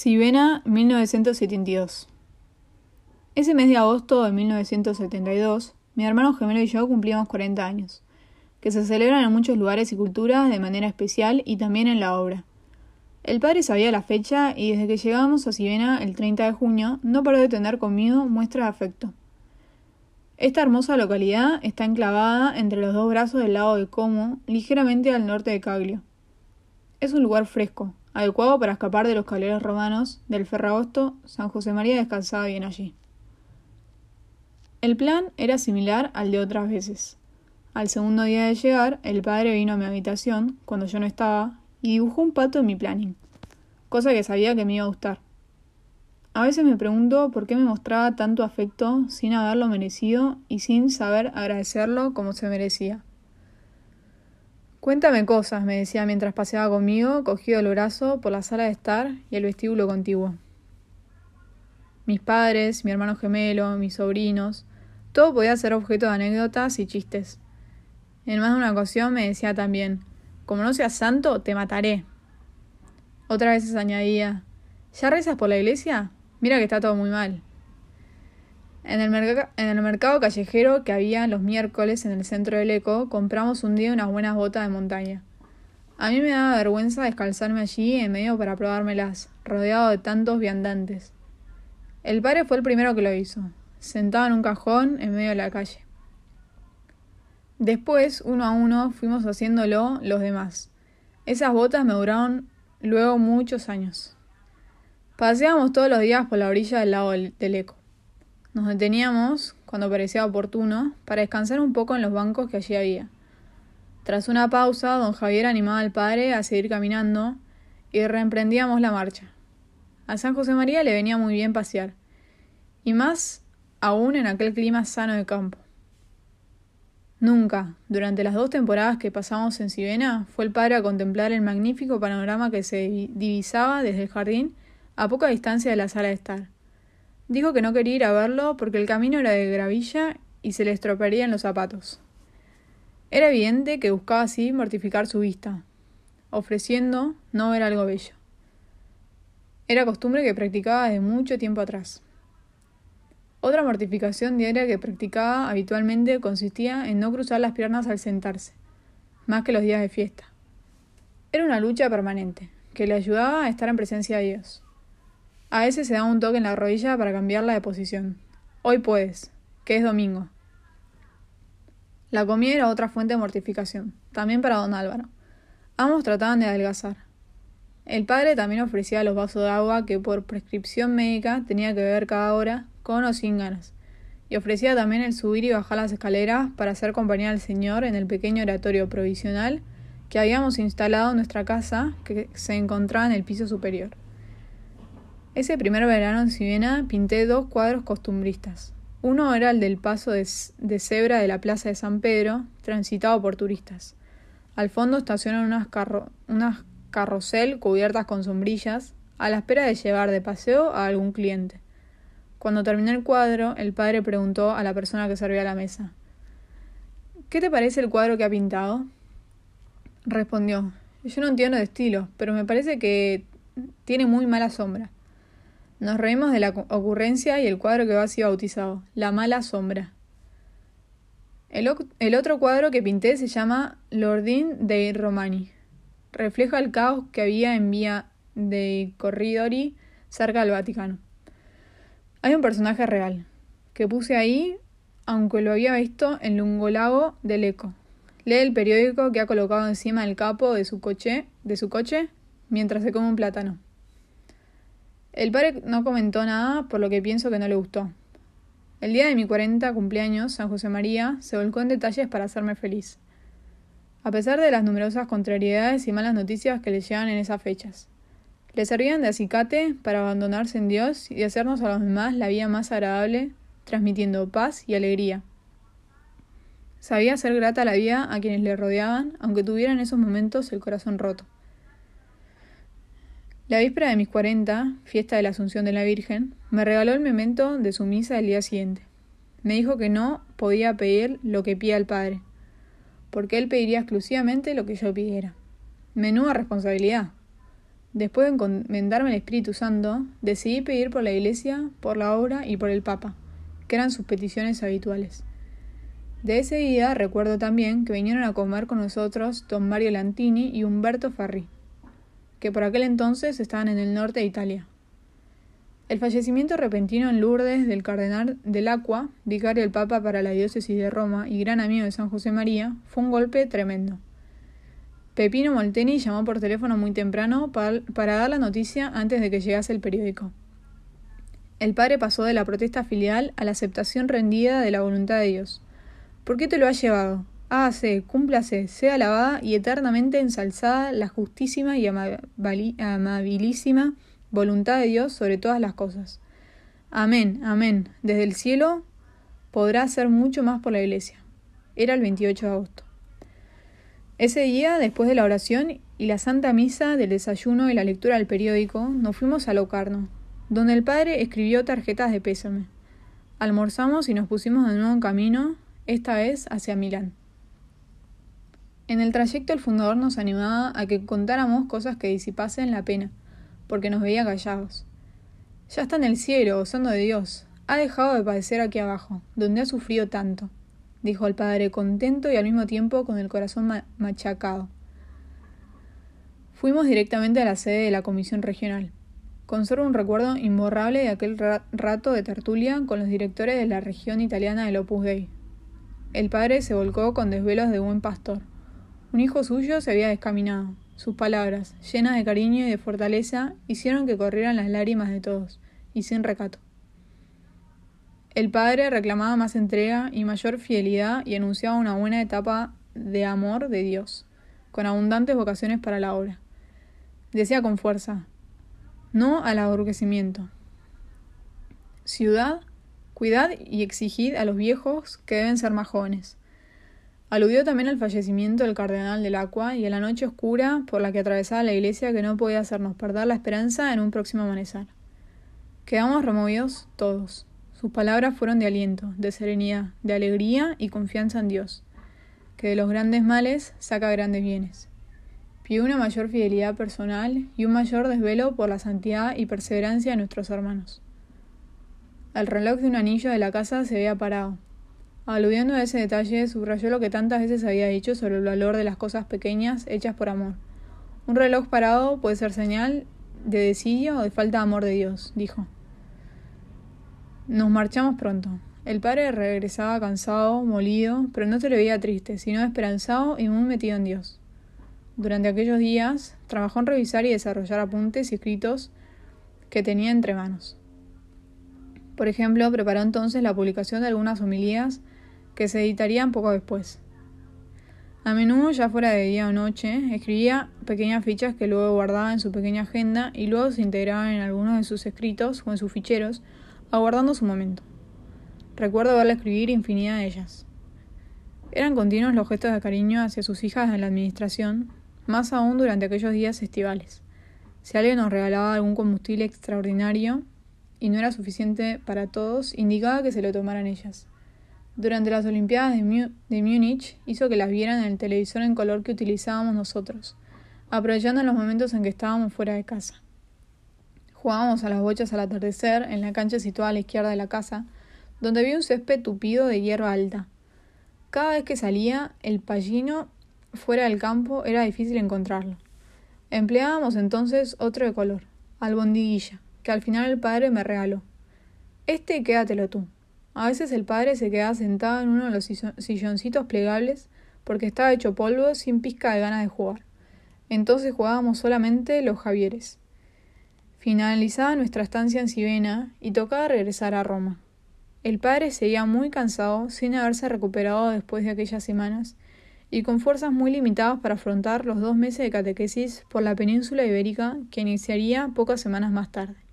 Sivena, 1972. Ese mes de agosto de 1972, mi hermano gemelo y yo cumplíamos 40 años, que se celebran en muchos lugares y culturas de manera especial y también en la obra. El padre sabía la fecha y desde que llegamos a Sivena el 30 de junio no paró de tener conmigo muestras de afecto. Esta hermosa localidad está enclavada entre los dos brazos del lago de Como, ligeramente al norte de Caglio. Es un lugar fresco, adecuado para escapar de los caleros romanos del Ferragosto, San José María descansaba bien allí. El plan era similar al de otras veces. Al segundo día de llegar, el padre vino a mi habitación, cuando yo no estaba, y dibujó un pato en mi planning, cosa que sabía que me iba a gustar. A veces me pregunto por qué me mostraba tanto afecto sin haberlo merecido y sin saber agradecerlo como se merecía. Cuéntame cosas, me decía mientras paseaba conmigo, cogido el brazo por la sala de estar y el vestíbulo contiguo. Mis padres, mi hermano gemelo, mis sobrinos, todo podía ser objeto de anécdotas y chistes. En más de una ocasión me decía también, como no seas santo, te mataré. Otras veces añadía, ¿ya rezas por la iglesia? Mira que está todo muy mal. En el, mercado callejero que había los miércoles en el centro del Eco, compramos un día unas buenas botas de montaña. A mí me daba vergüenza descalzarme allí en medio para probármelas, rodeado de tantos viandantes. El padre fue el primero que lo hizo, sentado en un cajón en medio de la calle. Después, uno a uno, fuimos haciéndolo los demás. Esas botas me duraron luego muchos años. Paseábamos todos los días por la orilla del lago del Eco. Nos deteníamos, cuando parecía oportuno, para descansar un poco en los bancos que allí había. Tras una pausa, don Javier animaba al padre a seguir caminando y reemprendíamos la marcha. A San José María le venía muy bien pasear, y más aún en aquel clima sano de campo. Nunca, durante las dos temporadas que pasamos en Sivena, fue el padre a contemplar el magnífico panorama que se divisaba desde el jardín a poca distancia de la sala de estar. Dijo que no quería ir a verlo porque el camino era de gravilla y se le estropearían los zapatos. Era evidente que buscaba así mortificar su vista, ofreciendo no ver algo bello. Era costumbre que practicaba desde mucho tiempo atrás. Otra mortificación diaria que practicaba habitualmente consistía en no cruzar las piernas al sentarse, más que los días de fiesta. Era una lucha permanente, que le ayudaba a estar en presencia de Dios. A veces se daba un toque en la rodilla para cambiarla de posición. Hoy puedes, que es domingo. La comida era otra fuente de mortificación, también para don Álvaro. Ambos trataban de adelgazar. El padre también ofrecía los vasos de agua que por prescripción médica tenía que beber cada hora, con o sin ganas, y ofrecía también el subir y bajar las escaleras para hacer compañía al Señor en el pequeño oratorio provisional que habíamos instalado en nuestra casa que se encontraba en el piso superior. Ese primer verano en Siena pinté dos cuadros costumbristas. Uno era el del paso de, cebra de la plaza de San Pedro, transitado por turistas. Al fondo estacionan unas, carrocel cubiertas con sombrillas, a la espera de llevar de paseo a algún cliente. Cuando terminé el cuadro, el padre preguntó a la persona que servía la mesa ¿Qué te parece el cuadro que ha pintado? Respondió Yo no entiendo de estilo, pero me parece que tiene muy mala sombra. Nos reímos de la ocurrencia y el cuadro que va sido bautizado, La mala sombra. El, otro cuadro que pinté se llama L'Ordine dei Romani. Refleja el caos que había en Vía dei Corridori cerca del Vaticano. Hay un personaje real, que puse ahí, aunque lo había visto en Lungolago del Eco. Lee el periódico que ha colocado encima del capo de su coche, de su coche mientras se come un plátano. El padre no comentó nada, por lo que pienso que no le gustó. El día de mi 40 cumpleaños, San José María se volcó en detalles para hacerme feliz. A pesar de las numerosas contrariedades y malas noticias que le llegan en esas fechas. Le servían de acicate para abandonarse en Dios y hacernos a los demás la vida más agradable, transmitiendo paz y alegría. Sabía ser grata la vida a quienes le rodeaban, aunque tuviera en esos momentos el corazón roto. La víspera de mis cuarenta, fiesta de la Asunción de la Virgen, me regaló el memento de su misa del día siguiente. Me dijo que no podía pedir lo que pida el Padre, porque él pediría exclusivamente lo que yo pidiera. Menuda responsabilidad. Después de encomendarme el Espíritu Santo, decidí pedir por la Iglesia, por la obra y por el Papa, que eran sus peticiones habituales. De ese día recuerdo también que vinieron a comer con nosotros don Mario Lantini y Humberto Farri, que por aquel entonces estaban en el norte de Italia. El fallecimiento repentino en Lourdes del cardenal del Aqua, vicario del Papa para la diócesis de Roma y gran amigo de San José María, fue un golpe tremendo. Pepino Molteni llamó por teléfono muy temprano para dar la noticia antes de que llegase el periódico. El padre pasó de la protesta filial a la aceptación rendida de la voluntad de Dios. ¿Por qué te lo has llevado? Hágase, cúmplase, sea alabada y eternamente ensalzada la justísima y amabilísima voluntad de Dios sobre todas las cosas. Amén, amén. Desde el cielo podrá hacer mucho más por la iglesia. Era el 28 de agosto. Ese día, después de la oración y la Santa Misa, del desayuno y la lectura del periódico, nos fuimos a Locarno, donde el padre escribió tarjetas de pésame. Almorzamos y nos pusimos de nuevo en camino esta vez hacia Milán. En el trayecto el fundador nos animaba a que contáramos cosas que disipasen la pena, porque nos veía callados. Ya está en el cielo, gozando de Dios. Ha dejado de padecer aquí abajo, donde ha sufrido tanto, dijo el padre contento y al mismo tiempo con el corazón machacado. Fuimos directamente a la sede de la comisión regional. Conservo un recuerdo imborrable de aquel rato de tertulia con los directores de la región italiana del Opus Dei, el padre se volcó con desvelos de buen pastor. Un hijo suyo se había descaminado. Sus palabras, llenas de cariño y de fortaleza, hicieron que corrieran las lágrimas de todos, y sin recato. El padre reclamaba más entrega y mayor fidelidad y anunciaba una buena etapa de amor de Dios, con abundantes vocaciones para la obra. Decía con fuerza, no al aborrecimiento. Ciudad Cuidad y exigid a los viejos que deben ser más jóvenes. Aludió también al fallecimiento del cardenal del Aqua y a la noche oscura por la que atravesaba la iglesia que no podía hacernos perder la esperanza en un próximo amanecer. Quedamos removidos todos. Sus palabras fueron de aliento, de serenidad, de alegría y confianza en Dios, que de los grandes males saca grandes bienes. Pidió una mayor fidelidad personal y un mayor desvelo por la santidad y perseverancia de nuestros hermanos. El reloj de un anillo de la casa se había parado. Aludiendo a ese detalle, subrayó lo que tantas veces había dicho sobre el valor de las cosas pequeñas hechas por amor. Un reloj parado puede ser señal de desidia o de falta de amor de Dios, dijo. Nos marchamos pronto. El padre regresaba cansado, molido, pero no se le veía triste, sino esperanzado y muy metido en Dios. Durante aquellos días trabajó en revisar y desarrollar apuntes y escritos que tenía entre manos. Por ejemplo, preparó entonces la publicación de algunas homilías que se editarían poco después. A menudo, ya fuera de día o noche, escribía pequeñas fichas que luego guardaba en su pequeña agenda y luego se integraban en algunos de sus escritos o en sus ficheros, aguardando su momento. Recuerdo verle escribir infinidad de ellas. Eran continuos los gestos de cariño hacia sus hijas en la administración, más aún durante aquellos días estivales. Si alguien nos regalaba algún combustible extraordinario, y no era suficiente para todos, indicaba que se lo tomaran ellas. Durante las Olimpiadas de, Múnich hizo que las vieran en el televisor en color que utilizábamos nosotros, aprovechando los momentos en que estábamos fuera de casa. Jugábamos a las bochas al atardecer en la cancha situada a la izquierda de la casa, donde había un césped tupido de hierba alta. Cada vez que salía el pallino fuera del campo era difícil encontrarlo. Empleábamos entonces otro de color, albondiguilla que al final el padre me regaló. Este quédatelo tú. A veces el padre se quedaba sentado en uno de los silloncitos plegables porque estaba hecho polvo sin pizca de ganas de jugar. Entonces jugábamos solamente los Javieres. Finalizaba nuestra estancia en Sivena y tocaba regresar a Roma. El padre seguía muy cansado, sin haberse recuperado después de aquellas semanas, y con fuerzas muy limitadas para afrontar los dos meses de catequesis por la península ibérica que iniciaría pocas semanas más tarde.